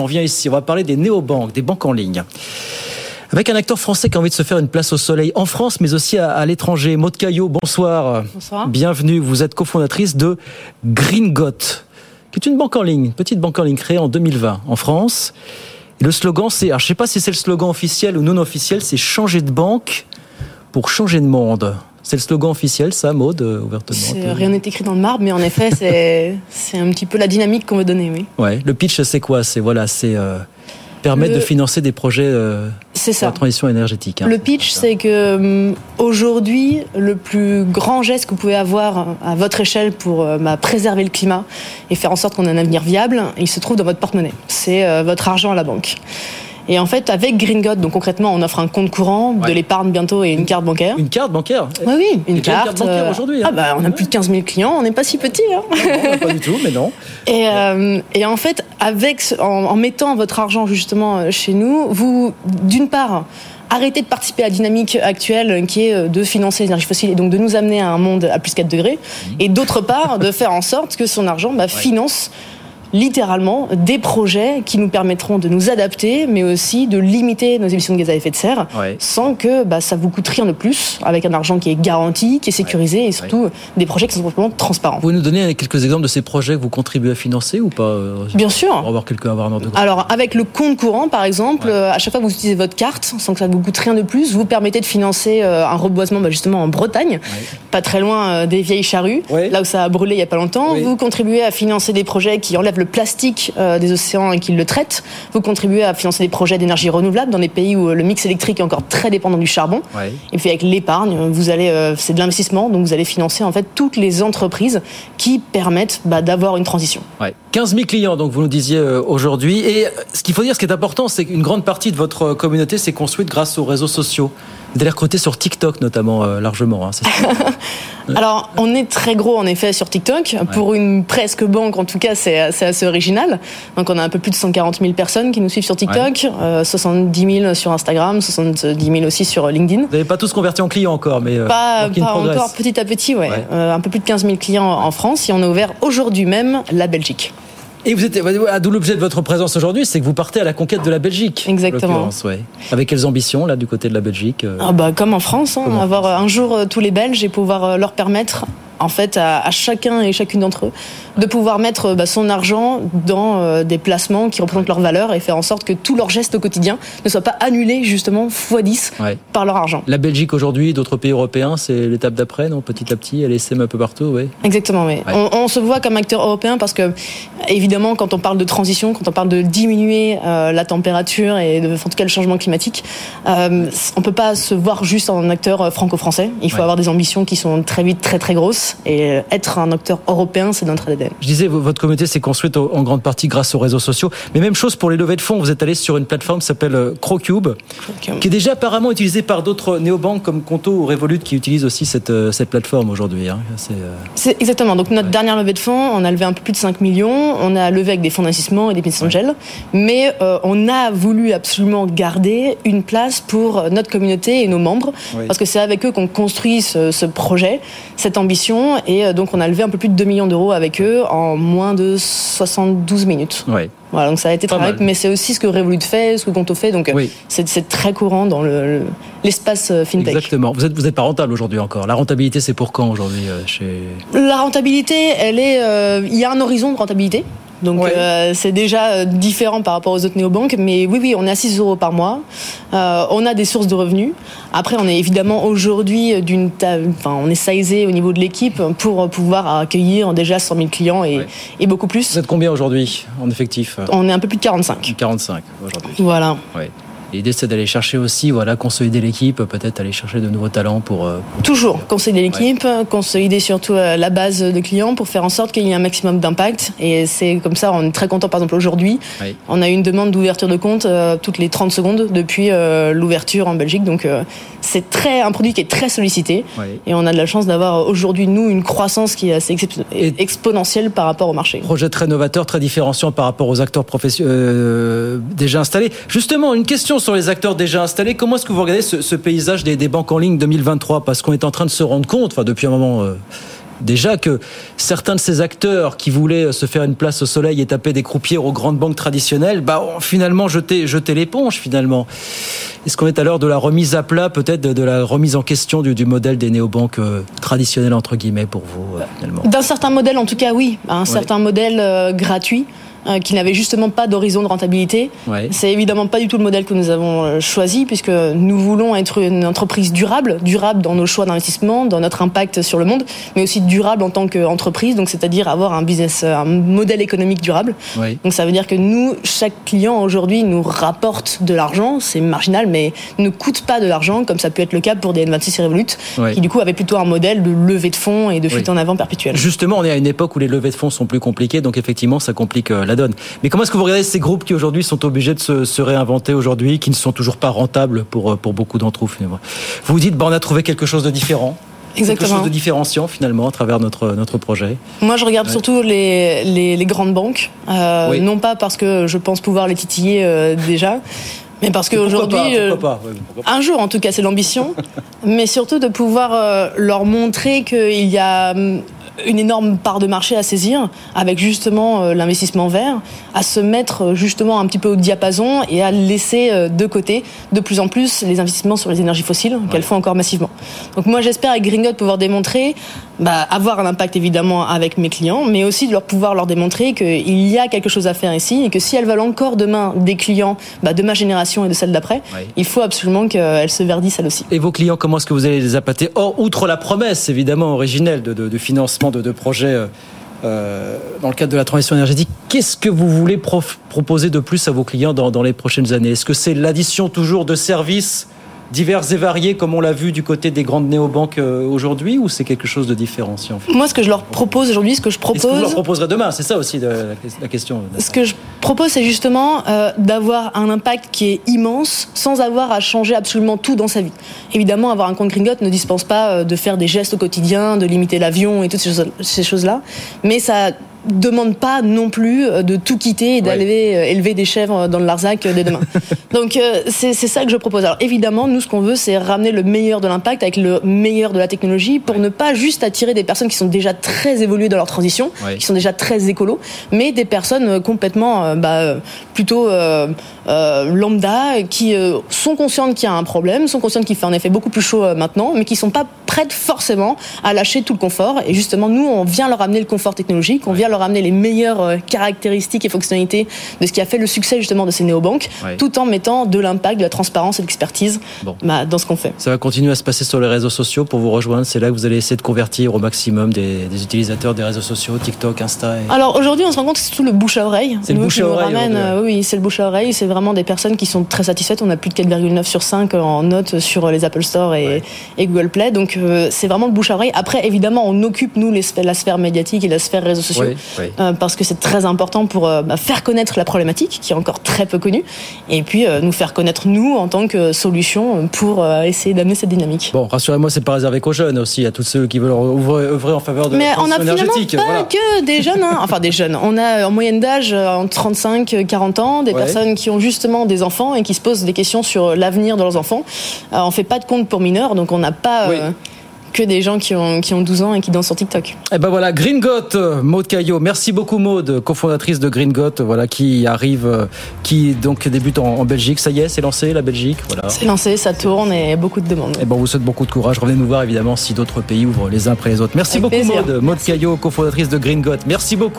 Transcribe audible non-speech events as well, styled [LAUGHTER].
On vient ici, on va parler des néobanques, des banques en ligne. Avec un acteur français qui a envie de se faire une place au soleil en France, mais aussi à, l'étranger. Maud Caillot, bonsoir. Bonsoir. Bienvenue. Vous êtes cofondatrice de Gringot, qui est une banque en ligne, petite banque en ligne créée en 2020 en France. Et le slogan, c'est, alors je sais pas si c'est le slogan officiel ou non officiel, c'est changer de banque pour changer de monde. C'est le slogan officiel, ça, Maud, euh, ouvertement Rien n'est écrit dans le marbre, mais en effet, [LAUGHS] c'est un petit peu la dynamique qu'on veut donner, oui. Ouais, le pitch, c'est quoi? C'est voilà, c'est euh, permettre de financer des projets euh, ça. la transition énergétique. Hein. Le pitch, c'est que aujourd'hui, le plus grand geste que vous pouvez avoir à votre échelle pour bah, préserver le climat et faire en sorte qu'on ait un avenir viable, il se trouve dans votre porte-monnaie. C'est votre argent à la banque. Et en fait, avec Gringot, donc concrètement, on offre un compte courant, de l'épargne bientôt et une carte bancaire. Une carte bancaire Oui, oui, une carte. Bancaire aujourd'hui. Hein. Ah bah, on a plus de 15 000 clients, on n'est pas si petit. Hein. Non, pas du tout, mais non. [LAUGHS] Et, euh, et en fait, avec, en, en, mettant votre argent justement euh, chez nous, vous, d'une part, arrêtez de participer à la dynamique actuelle qui est euh, de financer les énergies fossiles et donc de nous amener à un monde à plus 4 degrés. Mmh. Et d'autre part, de [LAUGHS] faire en sorte que son argent bah, finance littéralement des projets qui nous permettront de nous adapter, mais aussi de limiter nos émissions de gaz à effet de serre, sans que bah, ça vous coûte rien de plus, avec un argent qui est garanti, qui est sécurisé, et surtout des projets qui sont complètement transparents. Vous pouvez nous donner quelques exemples de ces projets que vous contribuez à financer ou pas euh, Bien sûr. Pour avoir quelques avoir un Alors avec le compte courant, par exemple, à chaque fois que vous utilisez votre carte, sans que ça vous coûte rien de plus, vous permettez de financer euh, un reboisement bah, justement en Bretagne, pas très loin euh, des vieilles charrues, là où ça a brûlé il y a pas longtemps. Vous contribuez à financer des projets qui enlèvent le plastique euh, des océans et qu'ils le traitent. Vous contribuez à financer des projets d'énergie renouvelable dans des pays où le mix électrique est encore très dépendant du charbon. Et puis avec l'épargne, vous allez, euh, c'est de l'investissement, donc vous allez financer en fait toutes les entreprises qui permettent bah, d'avoir une transition. 15 000 clients, donc vous nous disiez euh, aujourd'hui. Et ce qu'il faut dire, ce qui est important, c'est qu'une grande partie de votre communauté s'est construite grâce aux réseaux sociaux. Vous allez recruter sur TikTok notamment largement. Hein, [LAUGHS] Alors, on est très gros en effet sur TikTok. Pour une presque banque, en tout cas, c'est assez original. Donc, on a un peu plus de 140 000 personnes qui nous suivent sur TikTok, 70 000 euh, sur Instagram, 70 000 aussi sur LinkedIn. Vous n'avez pas tous convertis en clients encore, mais euh, pas, encore petit à petit, ouais. Euh, un peu plus de 15 000 clients en France et on a ouvert aujourd'hui même la Belgique. Et vous êtes, d'où l'objet de votre présence aujourd'hui, c'est que vous partez à la conquête de la Belgique. Exactement. Ouais. Avec quelles ambitions là du côté de la Belgique ah bah, comme en France, hein, avoir un jour tous les Belges et pouvoir leur permettre en fait à, chacun et chacune d'entre eux de pouvoir mettre bah, son argent dans euh, des placements qui représentent leur valeur et faire en sorte que tous leurs gestes au quotidien ne soient pas annulés justement x10 par leur argent. La Belgique aujourd'hui, d'autres pays européens, c'est l'étape d'après, non? Petit à petit, elle essaime un peu partout, oui. Exactement, oui. On, se voit comme acteur européen parce que évidemment, quand on parle de transition, quand on parle de diminuer euh, la température et de, en tout cas le changement climatique, euh, on peut pas se voir juste en acteur franco-français. Il faut avoir des ambitions qui sont très vite très très grosses et être un acteur européen, c'est notre ADN. Je disais, votre communauté s'est construite en grande partie grâce aux réseaux sociaux. Mais même chose pour les levées de fonds. Vous êtes allé sur une plateforme qui s'appelle euh, Crocube, qui est déjà apparemment utilisée par d'autres néobanques comme Conto ou Revolut qui utilisent aussi cette, euh, cette plateforme aujourd'hui. Hein. Euh, c'est exactement. Donc notre dernière levée de fonds, on a levé un peu plus de 5 millions. On a levé avec des fonds d'investissement et des business angels. Mais on a voulu absolument garder une place pour notre communauté et nos membres. Parce que c'est avec eux qu'on construit ce, ce projet, cette ambition et euh, donc on a levé un peu plus de 2 millions d'euros avec eux en moins de 72 minutes. Voilà, donc ça a été très rapide, mais c'est aussi ce que Revolut fait, ce que Conto fait, donc c'est très courant dans l'espace le, euh, fintech. Exactement. Vous êtes, vous êtes pas rentable aujourd'hui encore. La rentabilité, c'est pour quand aujourd'hui euh, chez... La rentabilité, elle est, il y a un horizon de rentabilité. Donc euh, c'est déjà euh, différent par rapport aux autres néobanques. Mais oui, oui, on est à 6 euros par mois. Euh, on a des sources de revenus. Après, on est évidemment aujourd'hui d'une, enfin, on est sizé au niveau de l'équipe pour pouvoir accueillir déjà 100 000 clients et, et beaucoup plus. Vous êtes combien aujourd'hui en effectif? On est un peu plus de 45. 45 aujourd'hui. Voilà. L'idée, c'est d'aller chercher aussi, voilà, consolider l'équipe, peut-être aller chercher de nouveaux talents pour. Euh, Toujours consolider l'équipe, consolider surtout euh, la base de clients pour faire en sorte qu'il y ait un maximum d'impact. Et c'est comme ça, on est très content. Par exemple, aujourd'hui, on a eu une demande d'ouverture de compte euh, toutes les 30 secondes depuis l'ouverture en Belgique. Donc, c'est très un produit qui est très sollicité. Et on a de la chance d'avoir aujourd'hui nous une croissance qui est assez exponentielle par rapport au marché. Projet très novateur, très différenciant par rapport aux acteurs professionnels déjà installés. Justement, une question sur les acteurs déjà installés. Comment est-ce que vous regardez ce, paysage des, banques en ligne 2023 Parce qu'on est en train de se rendre compte, enfin depuis un moment. Euh, déjà que certains de ces acteurs qui voulaient se faire une place au soleil et taper des croupières aux grandes banques traditionnelles, bah, ont finalement jeté, jeté l'éponge finalement. Est-ce qu'on est à l'heure de la remise à plat, peut-être de, la remise en question du, du modèle des néobanques euh, traditionnelles, entre guillemets, pour vous, euh, finalement? D'un certain modèle, en tout cas, oui. Un certain modèle euh, gratuit. Euh, qui n'avait justement pas d'horizon de rentabilité. C'est évidemment pas du tout le modèle que nous avons euh, choisi, puisque nous voulons être une entreprise durable, durable dans nos choix d'investissement, dans notre impact sur le monde, mais aussi durable en tant qu'entreprise, donc c'est-à-dire avoir un business, un modèle économique durable. Donc ça veut dire que nous, chaque client aujourd'hui nous rapporte de l'argent, c'est marginal, mais ne coûte pas de l'argent, comme ça peut être le cas pour des N26 et Revolut, qui du coup avaient plutôt un modèle de levée de fonds et de fuite en avant perpétuelle. Justement, on est à une époque où les levées de fonds sont plus compliquées, donc effectivement, ça complique euh, la donne. Mais comment est-ce que vous regardez ces groupes qui aujourd'hui sont obligés de se, réinventer aujourd'hui, qui ne sont toujours pas rentables pour, euh, pour beaucoup d'entre eux Vous vous dites, bah, on a trouvé quelque chose de différent Exactement. Quelque chose de différenciant finalement à travers notre, notre projet. Moi je regarde surtout les, les, grandes banques, euh, non pas parce que je pense pouvoir les titiller euh, déjà, mais parce qu'aujourd'hui, un jour en tout cas c'est l'ambition, [LAUGHS] mais surtout de pouvoir leur montrer qu'il y a une énorme part de marché à saisir avec justement euh, l'investissement vert, à se mettre euh, justement un petit peu au diapason et à laisser euh, de côté de plus en plus les investissements sur les énergies fossiles qu'elles font encore massivement. Donc moi j'espère avec Gringot pouvoir démontrer, bah, avoir un impact évidemment avec mes clients, mais aussi de leur pouvoir leur démontrer qu'il y a quelque chose à faire ici et que si elles veulent encore demain des clients bah, de ma génération et de celle d'après, il faut absolument qu'elles se verdissent elles aussi. Et vos clients, comment est-ce que vous allez les appâter? Or, outre la promesse évidemment originelle de, de financement de, projets euh, euh, dans le cadre de la transition énergétique. Qu'est-ce que vous voulez proposer de plus à vos clients dans, dans les prochaines années? Est-ce que c'est l'addition toujours de services divers et variés comme on l'a vu du côté des grandes néobanques euh, aujourd'hui ou c'est quelque chose de différent si Moi, ce que je leur propose aujourd'hui, ce que je propose. Ce que vous leur proposerez demain, c'est ça aussi la question. Ce que je propose, c'est justement euh, d'avoir un impact qui est immense sans avoir à changer absolument tout dans sa vie. Évidemment, avoir un compte Gringot ne dispense pas euh, de faire des gestes au quotidien, de limiter l'avion et toutes ces choses-là, mais ça demande pas non plus euh, de tout quitter et d'aller euh, élever des chèvres dans le Larzac euh, dès demain. [LAUGHS] Donc c'est ça que je propose. Alors évidemment, nous ce qu'on veut, c'est ramener le meilleur de l'impact avec le meilleur de la technologie pour ne pas juste attirer des personnes qui sont déjà très évoluées dans leur transition, qui sont déjà très écolos, mais des personnes complètement bah, plutôt lambda qui sont conscientes qu'il y a un problème, sont conscientes qu'il fait en effet beaucoup plus chaud maintenant, mais qui sont pas prêtes forcément à lâcher tout le confort. Et justement, nous, on vient leur amener le confort technologique, on vient leur amener les meilleures euh, caractéristiques et fonctionnalités de ce qui a fait le succès justement de ces néobanques, tout en mettant de l'impact, de la transparence et de l'expertise bah, dans ce qu'on fait. Ça va continuer à se passer sur les réseaux sociaux pour vous rejoindre. C'est là que vous allez essayer de convertir au maximum des, utilisateurs des réseaux sociaux, TikTok, Insta. Alors aujourd'hui, on se rend compte que c'est tout le bouche à oreille. C'est le bouche à oreille. Euh, oui, c'est le bouche à oreille. C'est vraiment des personnes qui sont très satisfaites. On a plus de 4,9 sur 5 en notes sur les Apple Store et, Google Play. Donc euh, c'est vraiment le bouche à oreille. Après, évidemment, on occupe nous les, la sphère médiatique et la sphère réseaux sociaux. Euh, parce que c'est très important pour euh, bah, faire connaître la problématique qui est encore très peu connue et puis euh, nous faire connaître nous en tant que solution pour essayer d'amener cette dynamique. Bon, rassurez-moi, c'est pas réservé qu'aux jeunes aussi, à tous ceux qui veulent œuvrer en faveur de Mais la on a finalement pas que des jeunes, hein. enfin des jeunes. On a en moyenne d'âge entre 35, 40 ans, des personnes qui ont justement des enfants et qui se posent des questions sur l'avenir de leurs enfants. on fait pas de compte pour mineurs, donc on n'a pas que des gens qui ont, qui ont 12 ans et qui dansent sur TikTok. Et eh ben voilà, Green Got, Maude Caillot. Merci beaucoup Maude, cofondatrice de Green Got, voilà, qui arrive, qui donc débute en, Belgique. Ça y est, c'est lancé la Belgique. Voilà. C'est lancé, ça tourne et beaucoup de demandes. Et eh ben on vous souhaite beaucoup de courage. Revenez nous voir évidemment si d'autres pays ouvrent les uns après les autres. Merci beaucoup Maude. Maude Caillot, cofondatrice de Green Got. Merci beaucoup.